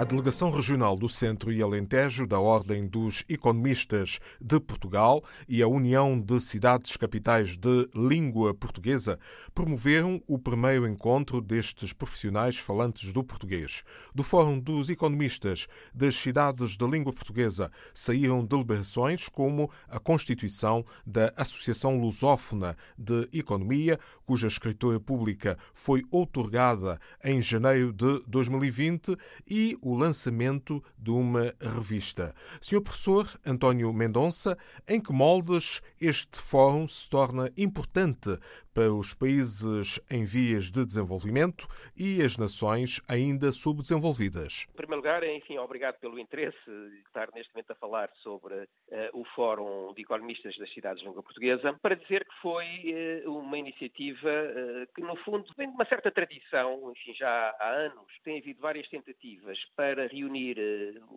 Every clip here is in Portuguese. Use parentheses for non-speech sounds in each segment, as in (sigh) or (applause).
A Delegação Regional do Centro e Alentejo da Ordem dos Economistas de Portugal e a União de Cidades Capitais de Língua Portuguesa promoveram o primeiro encontro destes profissionais falantes do português. Do Fórum dos Economistas das Cidades de Língua Portuguesa saíram deliberações como a constituição da Associação Lusófona de Economia, cuja escritura pública foi outorgada em janeiro de 2020, e o o lançamento de uma revista. Senhor professor António Mendonça, em que moldes este fórum se torna importante para os países em vias de desenvolvimento e as nações ainda subdesenvolvidas? Em primeiro lugar, enfim, obrigado pelo interesse de estar neste momento a falar sobre uh, o Fórum de Economistas das Cidades de Língua Portuguesa, para dizer que foi uh, uma iniciativa uh, que, no fundo, vem de uma certa tradição, enfim, já há anos. Tem havido várias tentativas para reunir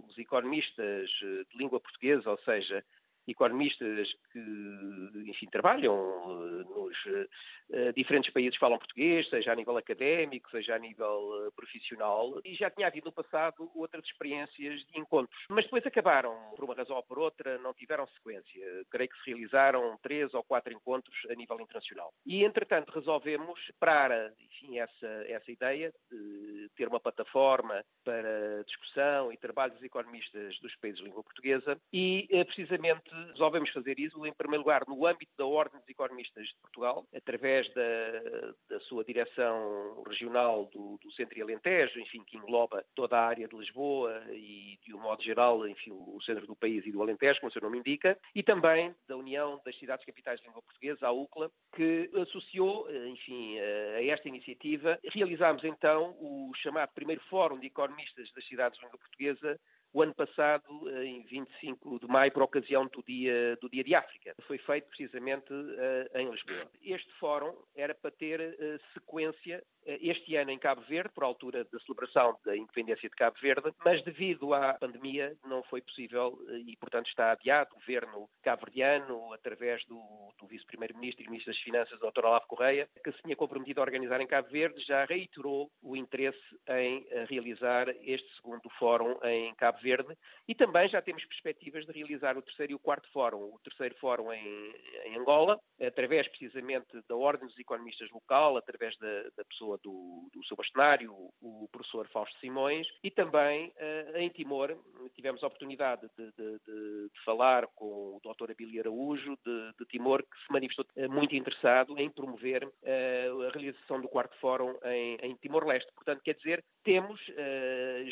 os economistas de língua portuguesa, ou seja, economistas que, enfim, trabalham eh, nos uh, diferentes países que falam português, seja a nível académico, seja a nível profissional, e já tinha havido no passado outras experiências de encontros. Mas depois acabaram, por uma razão ou por outra, não tiveram sequência. Creio que se realizaram três ou quatro encontros a nível internacional. E, entretanto, resolvemos para, enfim, essa, essa ideia de ter uma plataforma para discussão e trabalho dos economistas dos países de língua portuguesa e, precisamente, resolvemos fazer isso, em primeiro lugar, no âmbito da Ordem dos Economistas de Portugal, através da, da sua direção regional do, do, Centro e Alentejo, enfim, que engloba toda a área de Lisboa e, de um modo geral, enfim, o centro do país e do Alentejo, como o seu nome indica, e também da União das Cidades Capitais de Língua Portuguesa, a UCLA, que associou, enfim, a esta iniciativa. Realizámos então o chamado primeiro Fórum de Economistas das Cidades de Língua Portuguesa, o ano passado, eh, em 25 de maio, por ocasião do Dia, do dia de África. Foi feito precisamente uh, em Lisboa. Este fórum era para ter uh, sequência este ano em Cabo Verde, por altura da celebração da independência de Cabo Verde, mas devido à pandemia não foi possível e, portanto, está adiado. O governo cabo-verdiano, através do, do vice-primeiro-ministro e ministro das Finanças, Dr. Olavo Correia, que se tinha comprometido a organizar em Cabo Verde, já reiterou o interesse em realizar este segundo fórum em Cabo Verde e também já temos perspectivas de realizar o terceiro e o quarto fórum. O terceiro fórum em, em Angola, através precisamente da Ordem dos Economistas Local, através da, da pessoa do, do seu bastonário, o professor Fausto Simões, e também uh, em Timor tivemos a oportunidade de, de, de, de, falar com o Dr. Abílio Araújo de, Timor, que se manifestou uh, muito interessado em promover uh, a realização do quarto fórum em, em Timor-Leste. Portanto, quer dizer, temos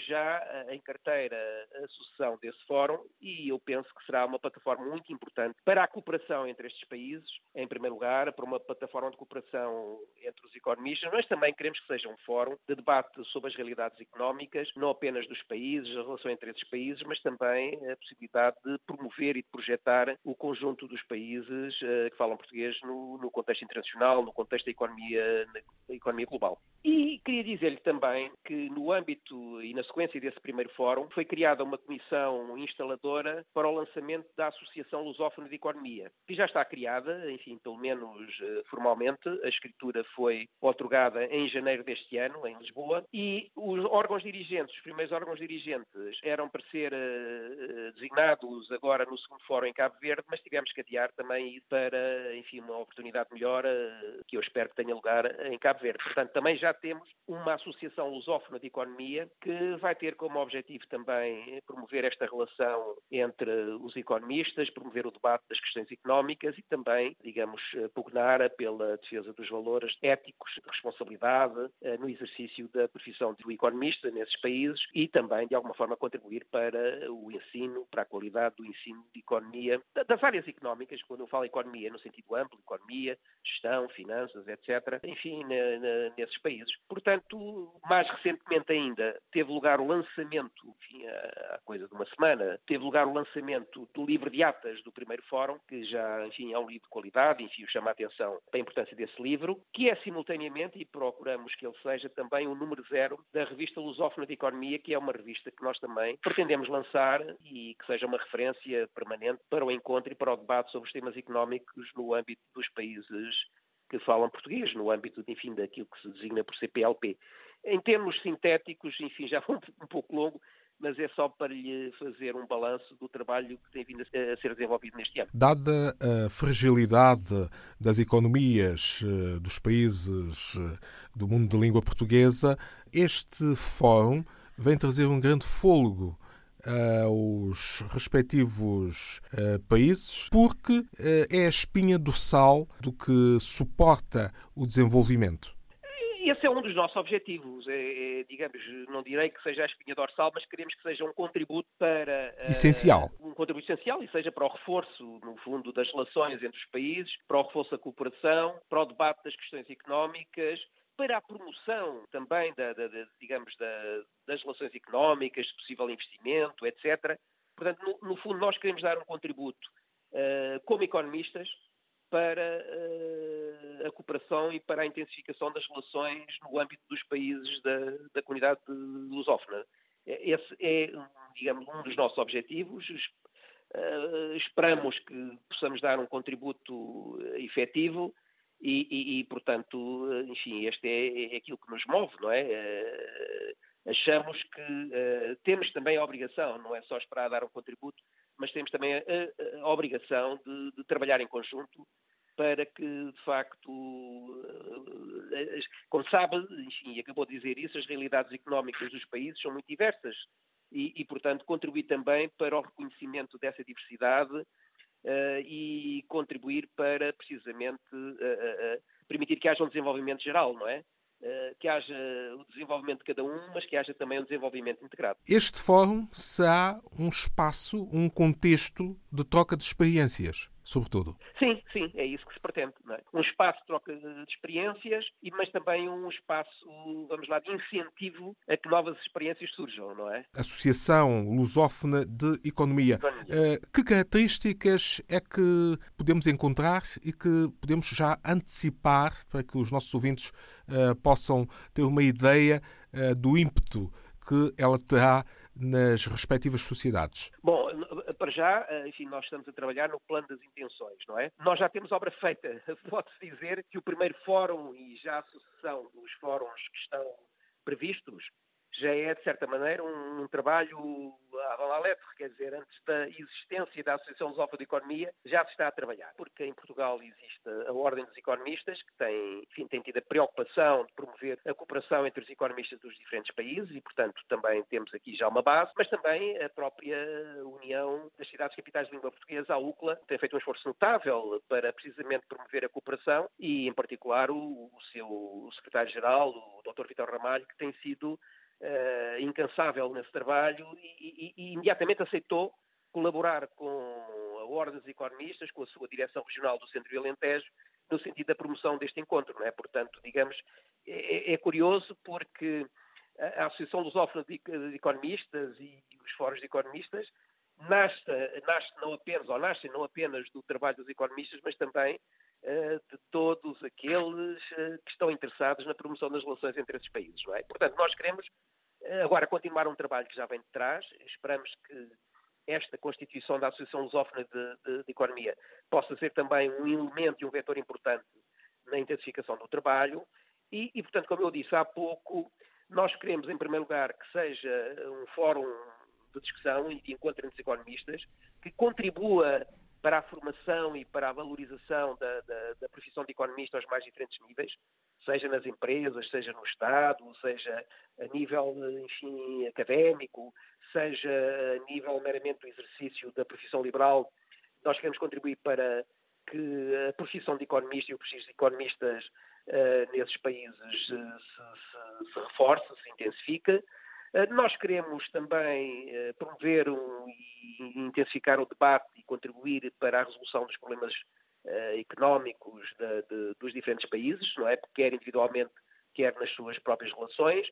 já em carteira a sucessão desse fórum e eu penso que será uma plataforma muito importante para a cooperação entre estes países, em primeiro lugar, para uma plataforma de cooperação entre os economistas, mas também queremos que seja um fórum de debate sobre as realidades económicas, não apenas dos países, a relação entre esses países, mas também a possibilidade de promover e de projetar o conjunto dos países uh, que falam português no, no, contexto internacional, no contexto da economia, economia global. E queria dizer-lhe também que no âmbito e na sequência desse primeiro fórum foi criada uma comissão instaladora para o lançamento da Associação Lusófona de Economia, que já está criada, enfim, pelo menos uh, formalmente. A escritura foi otorgada em janeiro deste ano, em Lisboa, e os órgãos dirigentes, os primeiros órgãos dirigentes, eram para ser uh, designados agora no segundo fórum em Cabo Verde, mas tivemos que adiar também para, enfim, uma oportunidade melhor, uh, que eu espero que tenha lugar em Cabo Verde. Portanto, também já temos uma associação lusófona de economia que vai ter como objetivo também promover esta relação entre os economistas, promover o debate das questões económicas e também, digamos, pugnar pela defesa dos valores éticos de responsabilidade eh, no exercício da profissão de economista nesses países e também, de alguma forma, contribuir para o ensino, para a qualidade do ensino de economia, das áreas económicas, quando eu falo economia no sentido amplo, economia, gestão, finanças, etc., enfim, nesses países. Portanto, mais recentemente ainda, teve lugar o lançamento, enfim, há coisa de uma semana, teve lugar o lançamento do livro de atas do primeiro fórum, que já, enfim, é um livro de qualidade, enfim, chama a atenção para a importância desse livro, que é simultaneamente, e procuramos que ele seja também o número zero da revista Lusófona de Economia, que é uma revista que nós também pretendemos lançar e que seja uma referência permanente para o encontro e para o debate sobre os temas económicos no âmbito dos países que falam português, no âmbito, enfim, daquilo que se designa por CPLP. Em termos sintéticos, enfim, já foi um pouco longo, mas é só para lhe fazer um balanço do trabalho que tem vindo a ser desenvolvido neste ano. Dada a fragilidade das economias eh, dos países eh, do mundo de língua portuguesa, este fórum vem trazer um grande fôlego aos respectivos países, porque é a espinha dorsal do que suporta o desenvolvimento. Um dos nossos objetivos. É, é, digamos, não direi que seja a espinha dorsal, mas queremos que seja um contributo para. Uh, essencial. Um contributo essencial e seja para o reforço, no fundo, das relações entre os países, para o reforço da cooperação, para o debate das questões económicas, para a promoção também, da, da, da digamos, da, das relações económicas, de possível investimento, etc. Portanto, no, no fundo, nós queremos dar um contributo uh, como economistas para uh, a cooperação e para a intensificação das relações no âmbito dos países da, da comunidade lusófona. Esse é, digamos, um dos nossos objetivos. Uh, esperamos que possamos dar um contributo efetivo e, e, e, portanto, enfim, este é, é, aquilo que nos move, não é? Uh, achamos que temos também a obrigação, não é só esperar dar um contributo, mas temos também a, a, a obrigação de, de, trabalhar em conjunto para que, de facto, uh, como sabe, enfim, acabou de dizer isso, as realidades económicas dos países são muito diversas e, e portanto, contribuir também para o reconhecimento dessa diversidade uh, e contribuir para precisamente uh, permitir que haja um desenvolvimento geral, não é? que haja o desenvolvimento de cada um, mas que haja também um desenvolvimento integrado. Este fórum será um espaço, um contexto de troca de experiências sobretudo. Sim, sim, é isso que se pretende. É? Um espaço de troca de experiências, mas também um espaço, vamos lá, de incentivo a que novas experiências surjam, não é? Associação Lusófona de Economia. Economia. Uh, que características é que podemos encontrar e que podemos já antecipar para que os nossos ouvintes uh, possam ter uma ideia uh, do ímpeto que ela terá nas respectivas sociedades? Bom, para já, eh, enfim, nós estamos a trabalhar no plano das intenções, não é? Nós já temos obra feita. (laughs) Pode-se dizer que o primeiro fórum e já a sucessão dos fóruns que estão previstos já é, de certa maneira, um, um trabalho à letra, quer dizer, antes da existência da Associação Lusófona de Economia, já se está a trabalhar. Porque em Portugal existe a Ordem dos Economistas, que tem, enfim, tem tido a preocupação de promover a cooperação entre os economistas dos diferentes países e, portanto, também temos aqui já uma base, mas também a própria União das Cidades Capitais de Língua Portuguesa, a UCLA, tem feito um esforço notável para precisamente promover a cooperação e, em particular, o, o seu secretário-geral, o Dr. Vitor Ramalho, que tem sido uh, incansável nesse trabalho e, e, e, imediatamente aceitou colaborar com a Ordem dos Economistas, com a sua direção regional do Centro de Alentejo, no sentido da promoção deste encontro. Não é? Portanto, digamos, é, é curioso porque a Associação Lusófona de, Economistas e os fóruns de economistas nasce, nasce não apenas, ou nascem não apenas do trabalho dos economistas, mas também uh, de todos aqueles uh, que estão interessados na promoção das relações entre esses países. Não é? Portanto, nós queremos agora continuar um trabalho que já vem de trás, esperamos que esta constituição da Associação Lusófona de, de, de Economia possa ser também um elemento e um vetor importante na intensificação do trabalho. E, e, portanto, como eu disse há pouco, nós queremos, em primeiro lugar, que seja um fórum de discussão e de encontro entre os economistas, que contribua para a formação e para a valorização da, da, da, profissão de economista aos mais diferentes níveis, seja nas empresas, seja no Estado, seja a nível, enfim, académico, seja a nível meramente do exercício da profissão liberal. Nós queremos contribuir para que a profissão de economista e o prestígio de economistas uh, nesses países uh, se, se, se reforce, se intensifique. Eh, nós queremos também eh, promover um, e intensificar o debate e contribuir para a resolução dos problemas uh, económicos de, de, dos diferentes países, não é? Quer individualmente, quer nas suas próprias relações.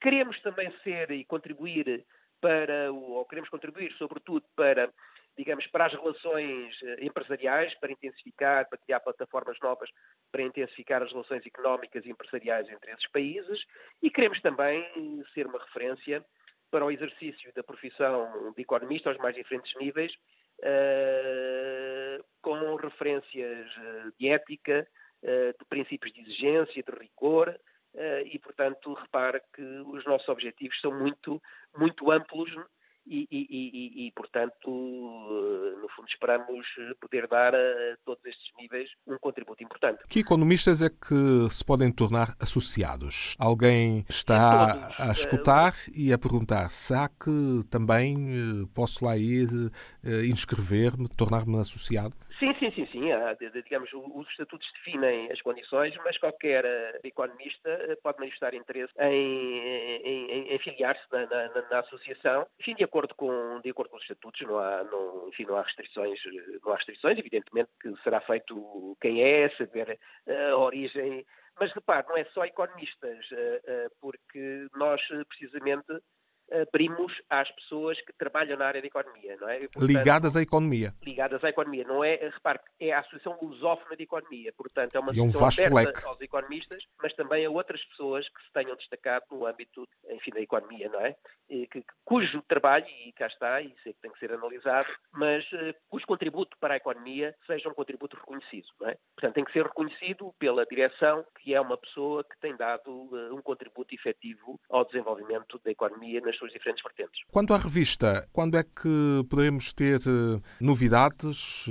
Queremos também ser e contribuir para, ou queremos contribuir sobretudo para digamos, para as relações eh, empresariais, para intensificar, para criar plataformas novas para intensificar as relações económicas e empresariais entre esses países e queremos também ser uma referência para o exercício da profissão de economista aos mais diferentes níveis, uh, referências de ética, de princípios de exigência, de rigor, e, portanto, repara que os nossos objetivos são muito, muito amplos e, e, e, e, portanto, eh, no fundo, esperamos poder dar a todos estes níveis um contributo importante. Que economistas é que se podem tornar associados? Alguém está a escutar e a perguntar: será que também eh, posso lá ir, eh, inscrever-me, tornar-me associado? Sim, sim, sim, sim. digamos, os estatutos definem as condições, mas qualquer uh, economista uh, pode manifestar interesse em, em, em filiar-se na, na, na, associação, enfim, de acordo com, de acordo com os estatutos, não há, não, enfim, não há restrições, não há restrições, evidentemente que será feito quem é, saber a origem, mas repare, não é só economistas, porque nós precisamente abrimos às pessoas que trabalham na área da economia, não é? Portanto, ligadas à economia. Ligadas à economia, não é? Repare, é a Associação Lusófona de Economia, portanto é uma um associação vasto leque. aos economistas, mas também a outras pessoas que se tenham destacado no âmbito, enfim, da economia, não é? E que, cujo trabalho, e cá está, e sei que tem que ser analisado, mas uh, cujo contributo para a economia seja um contributo reconhecido, não é? Portanto, tem que ser reconhecido pela direção, que é uma pessoa que tem dado uh, um contributo efetivo ao desenvolvimento da economia nas suas diferentes vertentes. Quanto à revista, quando é que poderemos ter uh, novidades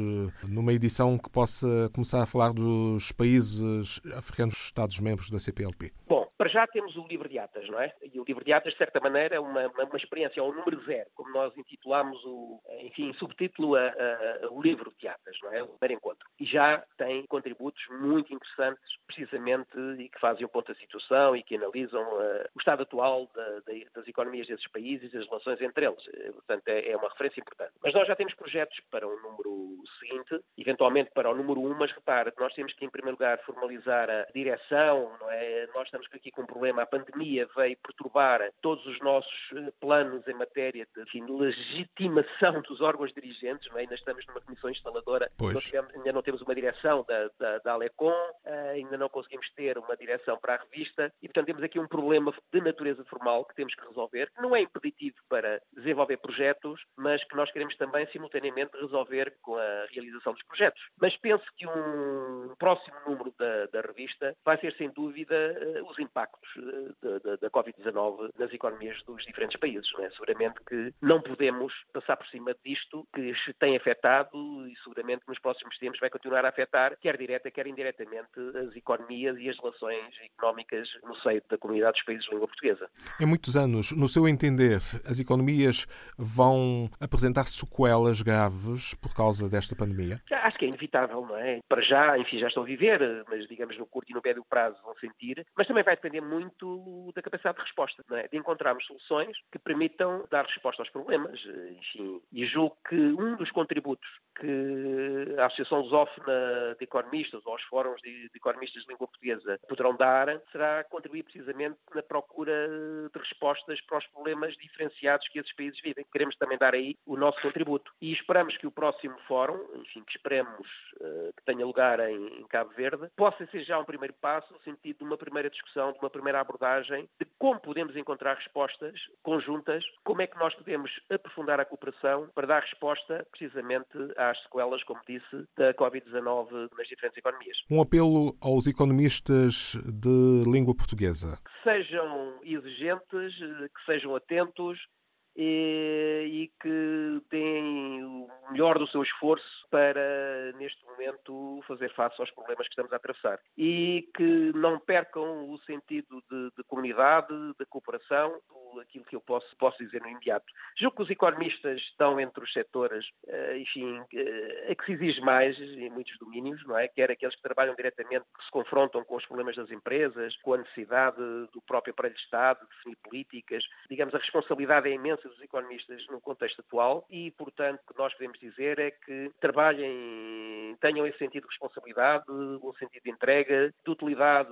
numa edição que possa começar a falar dos países africanos Estados-membros da CPLP? Bom, para já temos o livro de atas, não é? E o livro de atas, de certa maneira, é uma, uma, uma experiência ao número zero, como nós intitulamos o, enfim, subtítulo a, a, o livro de atas, não é? O primeiro encontro. E já tem contributos muito interessantes, precisamente, e que fazem um ponto da situação e que analisam uh, o estado atual da, da, das economias desses países e as relações entre eles. Eh, portanto, é, é, uma referência importante. Mas nós já temos projetos para o número seguinte, eventualmente para o número um, mas repare, nós temos que, em primeiro lugar, formalizar a direção, não é? Nós estamos aqui com um problema. A pandemia veio perturbar todos os nossos eh, planos em matéria de enfim, legitimação dos órgãos dirigentes. Não é? Ainda estamos numa comissão instaladora, tivemos, ainda não temos uma direção da, da, da Alecom, uh, ainda não conseguimos ter uma direção para a revista e, portanto, temos aqui um problema de natureza formal que temos que resolver, que não é impeditivo para desenvolver projetos, mas que nós queremos também, simultaneamente, resolver com a realização dos projetos. Mas penso que um próximo número da, da revista vai ser, sem dúvida, uh, os impactos impactos eh, da, da Covid-19 nas economias dos diferentes países. Não é? Seguramente que não podemos passar por cima disto que tem afetado e seguramente nos próximos tempos vai continuar a afetar, quer direta, quer indiretamente, as economias e as relações económicas no seio da comunidade dos países de língua portuguesa. Em muitos anos, no seu entender, as economias vão apresentar sequelas graves por causa desta pandemia? Acho que é inevitável, não é? Para já, enfim, já estão a viver, mas digamos no curto e no médio prazo vão sentir, mas também vai depender muito da capacidade de resposta, é? de encontrarmos soluções que permitam dar resposta aos problemas. Enfim, e julgo que um dos contributos que a Associação Lusófona de Economistas ou os fóruns de, de, economistas de língua portuguesa poderão dar será contribuir precisamente na procura de respostas para os problemas diferenciados que esses países vivem. Queremos também dar aí o nosso contributo. E esperamos que o próximo fórum, enfim, que esperemos uh, que tenha lugar em, em Cabo Verde, possa ser já um primeiro passo no sentido de uma primeira discussão, de uma primeira abordagem de como podemos encontrar respostas conjuntas, como é que nós podemos aprofundar a cooperação para dar resposta precisamente às sequelas, como disse, da Covid-19 nas diferentes economias. Um apelo aos economistas de língua portuguesa. Que sejam exigentes, que sejam atentos, e, que deem o melhor do seu esforço para, neste momento, fazer face aos problemas que estamos a atravessar. E que não percam o sentido de, de comunidade, de cooperação, aquilo que eu posso, posso dizer no imediato. Julgo que os economistas estão entre os setores, eh, enfim, eh, a que se exige mais em muitos domínios, não é? Quer aqueles que trabalham diretamente, que se confrontam com os problemas das empresas, com a necessidade do próprio aparelho de Estado, de definir políticas. Digamos, a responsabilidade é imensa dos economistas no contexto atual e, portanto, o que nós podemos dizer é que trabalhem, tenham esse sentido de responsabilidade, um sentido de entrega, de utilidade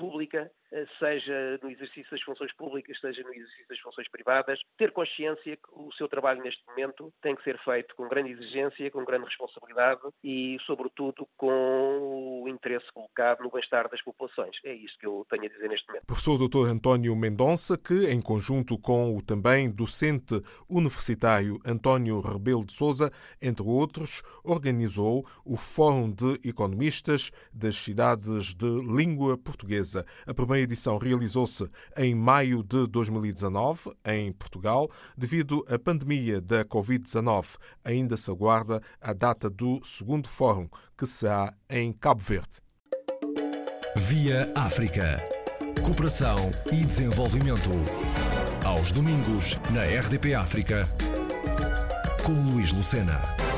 pública, eh, seja no exercício das funções públicas, seja no exercício das funções privadas, ter consciência que o seu trabalho neste momento tem que ser feito com grande exigência, com grande responsabilidade e, sobretudo, com o interesse colocado no bem-estar das populações. É isso que eu tenho a dizer neste momento. Professor Dr. António Mendonça, que, em conjunto com o também docente universitário António Rebelo de Souza, entre outros, organizou o Fórum de Economistas das Cidades de Língua Portuguesa. A primeira edição realizou-se em maio de 2019, em Portugal. Devido à pandemia da Covid-19, ainda se aguarda a data do segundo fórum, que será em Cabo Verde. Via África. Cooperação e desenvolvimento. Aos domingos, na RDP África, com Luís Lucena.